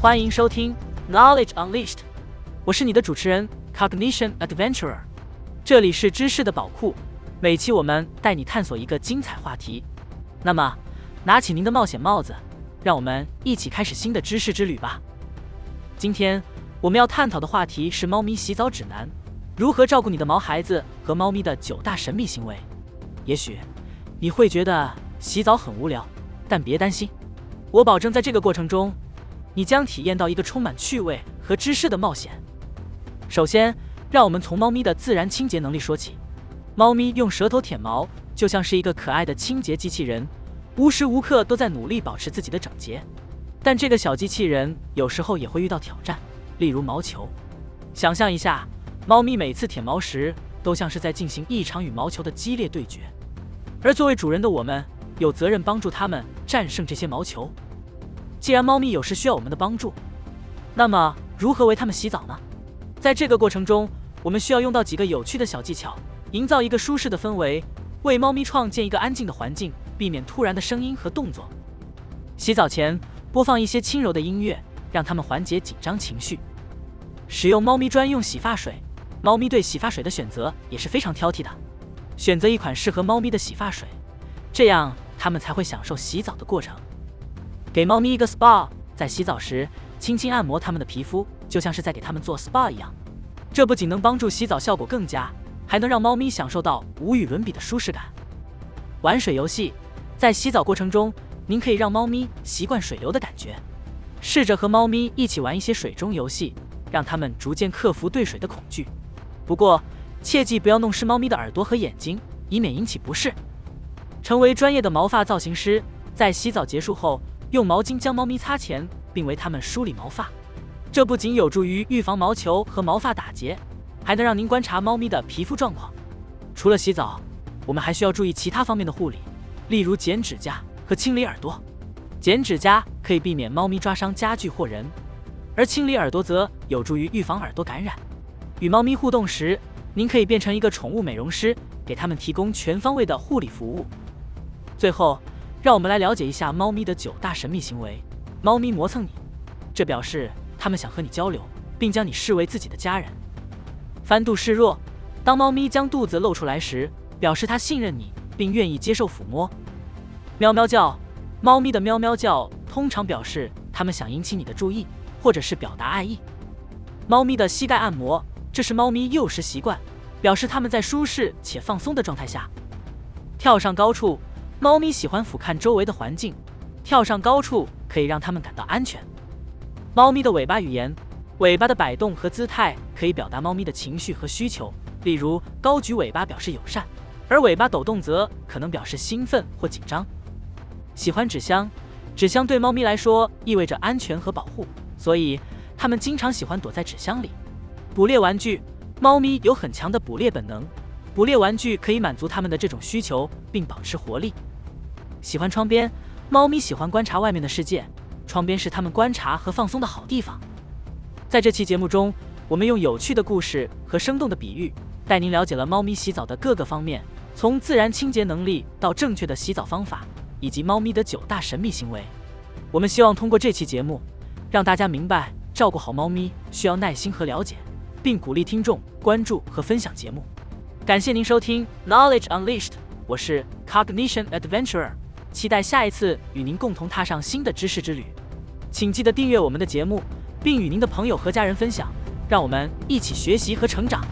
欢迎收听 Knowledge Unleashed，我是你的主持人 Cognition Adventurer，这里是知识的宝库，每期我们带你探索一个精彩话题。那么，拿起您的冒险帽子，让我们一起开始新的知识之旅吧。今天我们要探讨的话题是猫咪洗澡指南，如何照顾你的毛孩子和猫咪的九大神秘行为。也许你会觉得洗澡很无聊，但别担心，我保证在这个过程中。你将体验到一个充满趣味和知识的冒险。首先，让我们从猫咪的自然清洁能力说起。猫咪用舌头舔毛，就像是一个可爱的清洁机器人，无时无刻都在努力保持自己的整洁。但这个小机器人有时候也会遇到挑战，例如毛球。想象一下，猫咪每次舔毛时，都像是在进行一场与毛球的激烈对决。而作为主人的我们，有责任帮助它们战胜这些毛球。既然猫咪有时需要我们的帮助，那么如何为它们洗澡呢？在这个过程中，我们需要用到几个有趣的小技巧，营造一个舒适的氛围，为猫咪创建一个安静的环境，避免突然的声音和动作。洗澡前播放一些轻柔的音乐，让它们缓解紧张情绪。使用猫咪专用洗发水，猫咪对洗发水的选择也是非常挑剔的，选择一款适合猫咪的洗发水，这样它们才会享受洗澡的过程。给猫咪一个 SPA，在洗澡时轻轻按摩它们的皮肤，就像是在给它们做 SPA 一样。这不仅能帮助洗澡效果更佳，还能让猫咪享受到无与伦比的舒适感。玩水游戏，在洗澡过程中，您可以让猫咪习惯水流的感觉，试着和猫咪一起玩一些水中游戏，让它们逐渐克服对水的恐惧。不过，切记不要弄湿猫咪的耳朵和眼睛，以免引起不适。成为专业的毛发造型师，在洗澡结束后。用毛巾将猫咪擦前，并为它们梳理毛发，这不仅有助于预防毛球和毛发打结，还能让您观察猫咪的皮肤状况。除了洗澡，我们还需要注意其他方面的护理，例如剪指甲和清理耳朵。剪指甲可以避免猫咪抓伤家具或人，而清理耳朵则有助于预防耳朵感染。与猫咪互动时，您可以变成一个宠物美容师，给它们提供全方位的护理服务。最后。让我们来了解一下猫咪的九大神秘行为。猫咪磨蹭你，这表示它们想和你交流，并将你视为自己的家人。翻肚示弱，当猫咪将肚子露出来时，表示它信任你，并愿意接受抚摸。喵喵叫，猫咪的喵喵叫通常表示它们想引起你的注意，或者是表达爱意。猫咪的膝盖按摩，这是猫咪幼时习惯，表示它们在舒适且放松的状态下。跳上高处。猫咪喜欢俯瞰周围的环境，跳上高处可以让它们感到安全。猫咪的尾巴语言，尾巴的摆动和姿态可以表达猫咪的情绪和需求，例如高举尾巴表示友善，而尾巴抖动则可能表示兴奋或紧张。喜欢纸箱，纸箱对猫咪来说意味着安全和保护，所以它们经常喜欢躲在纸箱里。捕猎玩具，猫咪有很强的捕猎本能。捕猎玩具可以满足它们的这种需求，并保持活力。喜欢窗边，猫咪喜欢观察外面的世界，窗边是它们观察和放松的好地方。在这期节目中，我们用有趣的故事和生动的比喻，带您了解了猫咪洗澡的各个方面，从自然清洁能力到正确的洗澡方法，以及猫咪的九大神秘行为。我们希望通过这期节目，让大家明白照顾好猫咪需要耐心和了解，并鼓励听众关注和分享节目。感谢您收听 Knowledge Unleashed，我是 Cognition Adventurer，期待下一次与您共同踏上新的知识之旅。请记得订阅我们的节目，并与您的朋友和家人分享，让我们一起学习和成长。